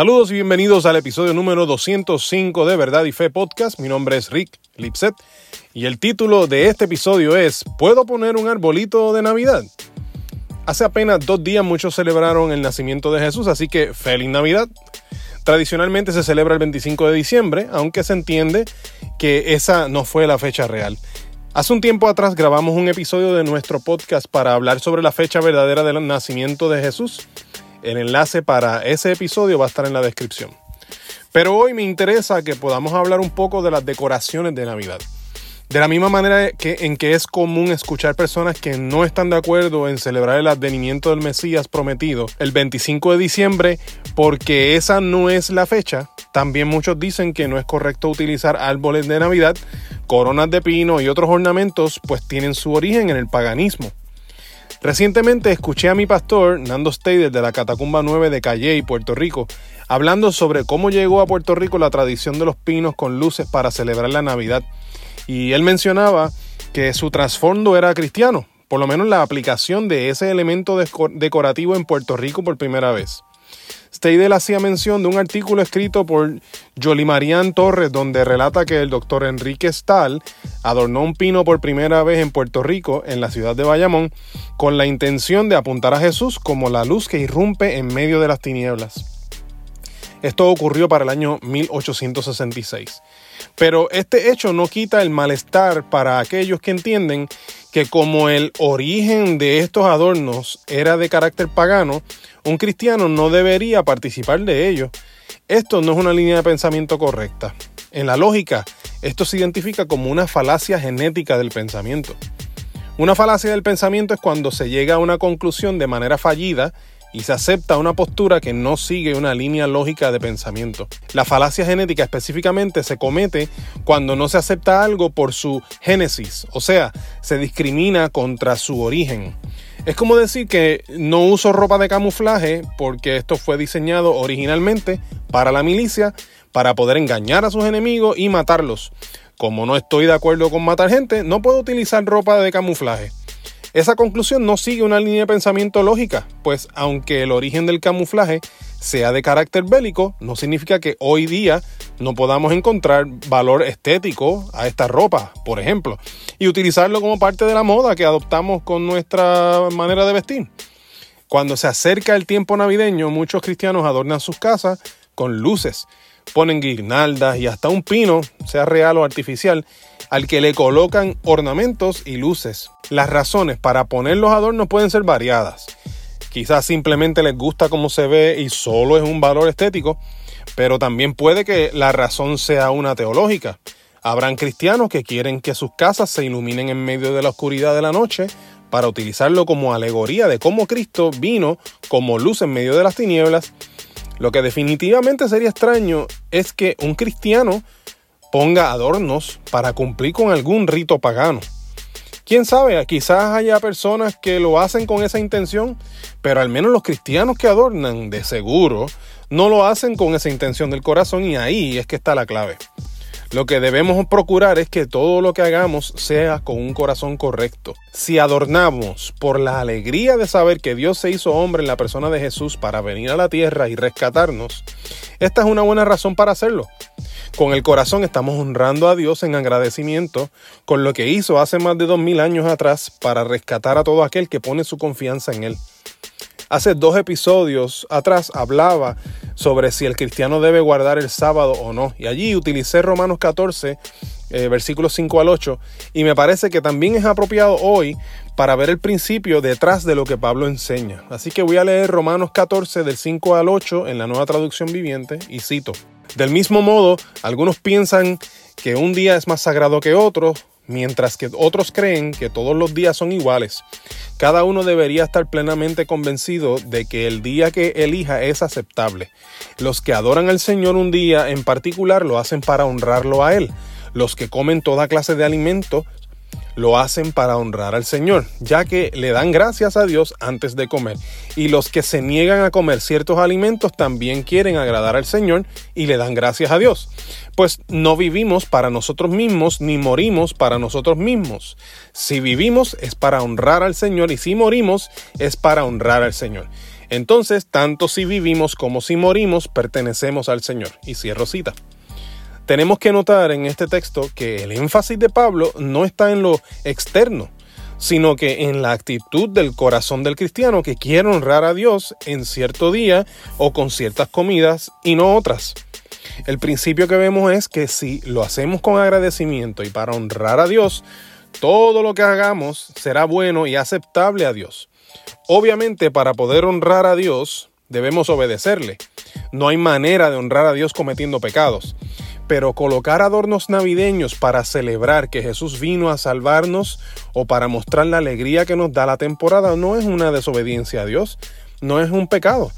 Saludos y bienvenidos al episodio número 205 de Verdad y Fe Podcast. Mi nombre es Rick Lipset y el título de este episodio es ¿Puedo poner un arbolito de Navidad? Hace apenas dos días muchos celebraron el nacimiento de Jesús, así que feliz Navidad. Tradicionalmente se celebra el 25 de diciembre, aunque se entiende que esa no fue la fecha real. Hace un tiempo atrás grabamos un episodio de nuestro podcast para hablar sobre la fecha verdadera del nacimiento de Jesús el enlace para ese episodio va a estar en la descripción. Pero hoy me interesa que podamos hablar un poco de las decoraciones de Navidad. De la misma manera que, en que es común escuchar personas que no están de acuerdo en celebrar el advenimiento del Mesías prometido el 25 de diciembre porque esa no es la fecha, también muchos dicen que no es correcto utilizar árboles de Navidad, coronas de pino y otros ornamentos pues tienen su origen en el paganismo. Recientemente escuché a mi pastor, Nando Stey, de la Catacumba 9 de Calley, Puerto Rico, hablando sobre cómo llegó a Puerto Rico la tradición de los pinos con luces para celebrar la Navidad. Y él mencionaba que su trasfondo era cristiano, por lo menos la aplicación de ese elemento decorativo en Puerto Rico por primera vez. Steidel hacía mención de un artículo escrito por Jolimarian Torres donde relata que el doctor Enrique Stahl adornó un pino por primera vez en Puerto Rico, en la ciudad de Bayamón, con la intención de apuntar a Jesús como la luz que irrumpe en medio de las tinieblas. Esto ocurrió para el año 1866. Pero este hecho no quita el malestar para aquellos que entienden que como el origen de estos adornos era de carácter pagano, un cristiano no debería participar de ellos. Esto no es una línea de pensamiento correcta. En la lógica, esto se identifica como una falacia genética del pensamiento. Una falacia del pensamiento es cuando se llega a una conclusión de manera fallida y se acepta una postura que no sigue una línea lógica de pensamiento. La falacia genética específicamente se comete cuando no se acepta algo por su génesis, o sea, se discrimina contra su origen. Es como decir que no uso ropa de camuflaje porque esto fue diseñado originalmente para la milicia, para poder engañar a sus enemigos y matarlos. Como no estoy de acuerdo con matar gente, no puedo utilizar ropa de camuflaje. Esa conclusión no sigue una línea de pensamiento lógica, pues aunque el origen del camuflaje sea de carácter bélico, no significa que hoy día no podamos encontrar valor estético a esta ropa, por ejemplo, y utilizarlo como parte de la moda que adoptamos con nuestra manera de vestir. Cuando se acerca el tiempo navideño, muchos cristianos adornan sus casas con luces, ponen guirnaldas y hasta un pino, sea real o artificial, al que le colocan ornamentos y luces. Las razones para poner los adornos pueden ser variadas. Quizás simplemente les gusta cómo se ve y solo es un valor estético, pero también puede que la razón sea una teológica. Habrán cristianos que quieren que sus casas se iluminen en medio de la oscuridad de la noche para utilizarlo como alegoría de cómo Cristo vino como luz en medio de las tinieblas. Lo que definitivamente sería extraño es que un cristiano ponga adornos para cumplir con algún rito pagano. Quién sabe, quizás haya personas que lo hacen con esa intención, pero al menos los cristianos que adornan, de seguro, no lo hacen con esa intención del corazón y ahí es que está la clave. Lo que debemos procurar es que todo lo que hagamos sea con un corazón correcto. Si adornamos por la alegría de saber que Dios se hizo hombre en la persona de Jesús para venir a la tierra y rescatarnos, esta es una buena razón para hacerlo. Con el corazón estamos honrando a Dios en agradecimiento con lo que hizo hace más de dos mil años atrás para rescatar a todo aquel que pone su confianza en Él. Hace dos episodios atrás hablaba sobre si el cristiano debe guardar el sábado o no. Y allí utilicé Romanos 14, eh, versículos 5 al 8. Y me parece que también es apropiado hoy para ver el principio detrás de lo que Pablo enseña. Así que voy a leer Romanos 14 del 5 al 8 en la nueva traducción viviente y cito. Del mismo modo, algunos piensan que un día es más sagrado que otro, mientras que otros creen que todos los días son iguales. Cada uno debería estar plenamente convencido de que el día que elija es aceptable. Los que adoran al Señor un día en particular lo hacen para honrarlo a Él. Los que comen toda clase de alimento lo hacen para honrar al Señor, ya que le dan gracias a Dios antes de comer. Y los que se niegan a comer ciertos alimentos también quieren agradar al Señor y le dan gracias a Dios. Pues no vivimos para nosotros mismos ni morimos para nosotros mismos. Si vivimos es para honrar al Señor y si morimos es para honrar al Señor. Entonces, tanto si vivimos como si morimos, pertenecemos al Señor. Y cierro cita. Tenemos que notar en este texto que el énfasis de Pablo no está en lo externo, sino que en la actitud del corazón del cristiano que quiere honrar a Dios en cierto día o con ciertas comidas y no otras. El principio que vemos es que si lo hacemos con agradecimiento y para honrar a Dios, todo lo que hagamos será bueno y aceptable a Dios. Obviamente para poder honrar a Dios debemos obedecerle. No hay manera de honrar a Dios cometiendo pecados pero colocar adornos navideños para celebrar que Jesús vino a salvarnos o para mostrar la alegría que nos da la temporada no es una desobediencia a Dios, no es un pecado.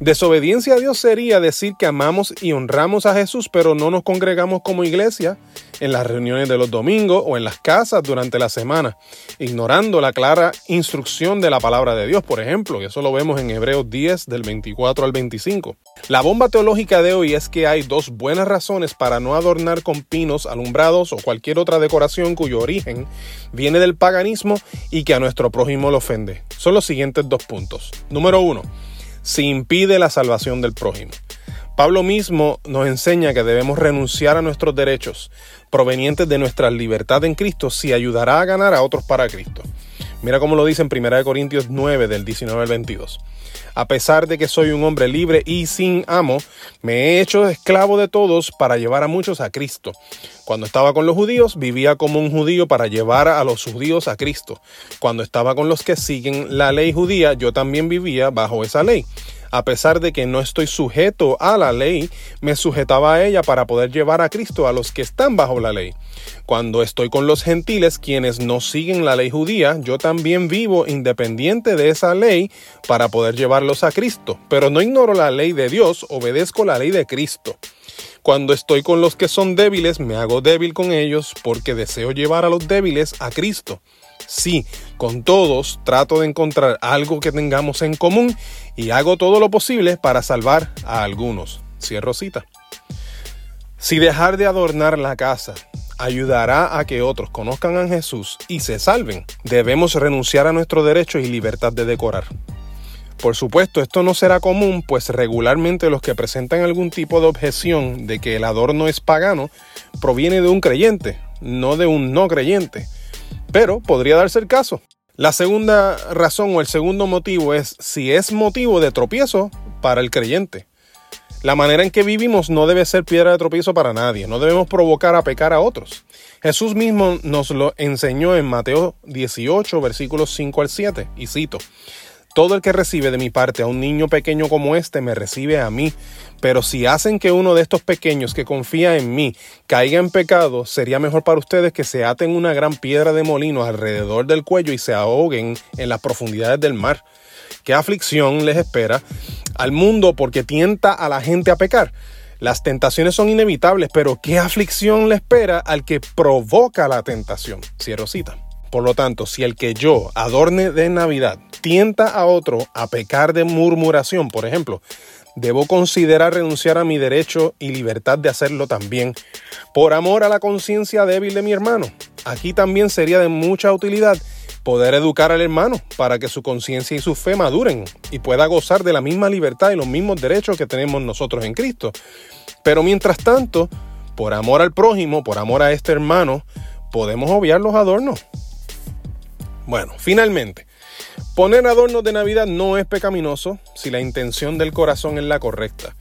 Desobediencia a Dios sería decir que amamos y honramos a Jesús, pero no nos congregamos como iglesia en las reuniones de los domingos o en las casas durante la semana, ignorando la clara instrucción de la palabra de Dios, por ejemplo, y eso lo vemos en Hebreos 10 del 24 al 25. La bomba teológica de hoy es que hay dos buenas razones para no adornar con pinos, alumbrados o cualquier otra decoración cuyo origen viene del paganismo y que a nuestro prójimo le ofende. Son los siguientes dos puntos. Número uno, si impide la salvación del prójimo. Pablo mismo nos enseña que debemos renunciar a nuestros derechos provenientes de nuestra libertad en Cristo si ayudará a ganar a otros para Cristo. Mira cómo lo dice en 1 Corintios 9 del 19 al 22. A pesar de que soy un hombre libre y sin amo, me he hecho esclavo de todos para llevar a muchos a Cristo. Cuando estaba con los judíos, vivía como un judío para llevar a los judíos a Cristo. Cuando estaba con los que siguen la ley judía, yo también vivía bajo esa ley a pesar de que no estoy sujeto a la ley, me sujetaba a ella para poder llevar a Cristo a los que están bajo la ley. Cuando estoy con los gentiles, quienes no siguen la ley judía, yo también vivo independiente de esa ley para poder llevarlos a Cristo. Pero no ignoro la ley de Dios, obedezco la ley de Cristo. Cuando estoy con los que son débiles, me hago débil con ellos porque deseo llevar a los débiles a Cristo. Sí, con todos trato de encontrar algo que tengamos en común y hago todo lo posible para salvar a algunos. Cierro cita. Si dejar de adornar la casa ayudará a que otros conozcan a Jesús y se salven, debemos renunciar a nuestro derecho y libertad de decorar. Por supuesto, esto no será común, pues regularmente los que presentan algún tipo de objeción de que el adorno es pagano proviene de un creyente, no de un no creyente. Pero podría darse el caso. La segunda razón o el segundo motivo es si es motivo de tropiezo para el creyente. La manera en que vivimos no debe ser piedra de tropiezo para nadie, no debemos provocar a pecar a otros. Jesús mismo nos lo enseñó en Mateo 18, versículos 5 al 7, y cito, todo el que recibe de mi parte a un niño pequeño como este me recibe a mí. Pero si hacen que uno de estos pequeños que confía en mí caiga en pecado, sería mejor para ustedes que se aten una gran piedra de molino alrededor del cuello y se ahoguen en las profundidades del mar. ¿Qué aflicción les espera al mundo porque tienta a la gente a pecar? Las tentaciones son inevitables, pero ¿qué aflicción le espera al que provoca la tentación? Cierro cita. Por lo tanto, si el que yo adorne de Navidad tienta a otro a pecar de murmuración, por ejemplo, debo considerar renunciar a mi derecho y libertad de hacerlo también, por amor a la conciencia débil de mi hermano. Aquí también sería de mucha utilidad poder educar al hermano para que su conciencia y su fe maduren y pueda gozar de la misma libertad y los mismos derechos que tenemos nosotros en Cristo. Pero mientras tanto, por amor al prójimo, por amor a este hermano, podemos obviar los adornos bueno, finalmente, poner adornos de Navidad no es pecaminoso si la intención del corazón es la correcta.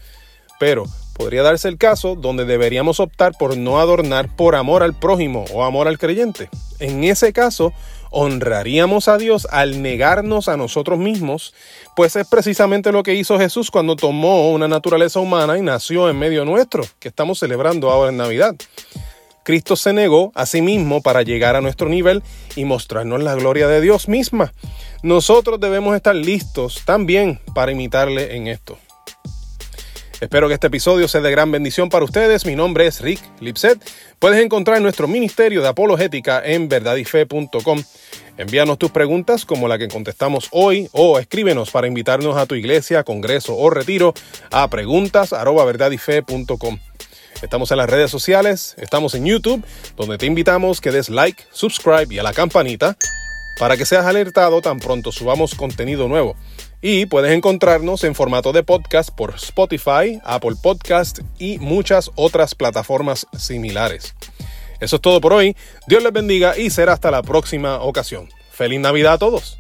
Pero podría darse el caso donde deberíamos optar por no adornar por amor al prójimo o amor al creyente. En ese caso, honraríamos a Dios al negarnos a nosotros mismos, pues es precisamente lo que hizo Jesús cuando tomó una naturaleza humana y nació en medio nuestro, que estamos celebrando ahora en Navidad. Cristo se negó a sí mismo para llegar a nuestro nivel y mostrarnos la gloria de Dios misma. Nosotros debemos estar listos también para imitarle en esto. Espero que este episodio sea de gran bendición para ustedes. Mi nombre es Rick Lipset. Puedes encontrar nuestro ministerio de apologética en verdadyfe.com. Envíanos tus preguntas como la que contestamos hoy o escríbenos para invitarnos a tu iglesia, congreso o retiro a preguntas@verdadyfe.com. Estamos en las redes sociales, estamos en YouTube, donde te invitamos que des like, subscribe y a la campanita. para que seas alertado tan pronto subamos contenido nuevo. Y puedes encontrarnos en formato de podcast por Spotify, Apple Podcast y muchas otras plataformas similares. Eso es todo por hoy. Dios les bendiga y será hasta la próxima ocasión. Feliz Navidad a todos.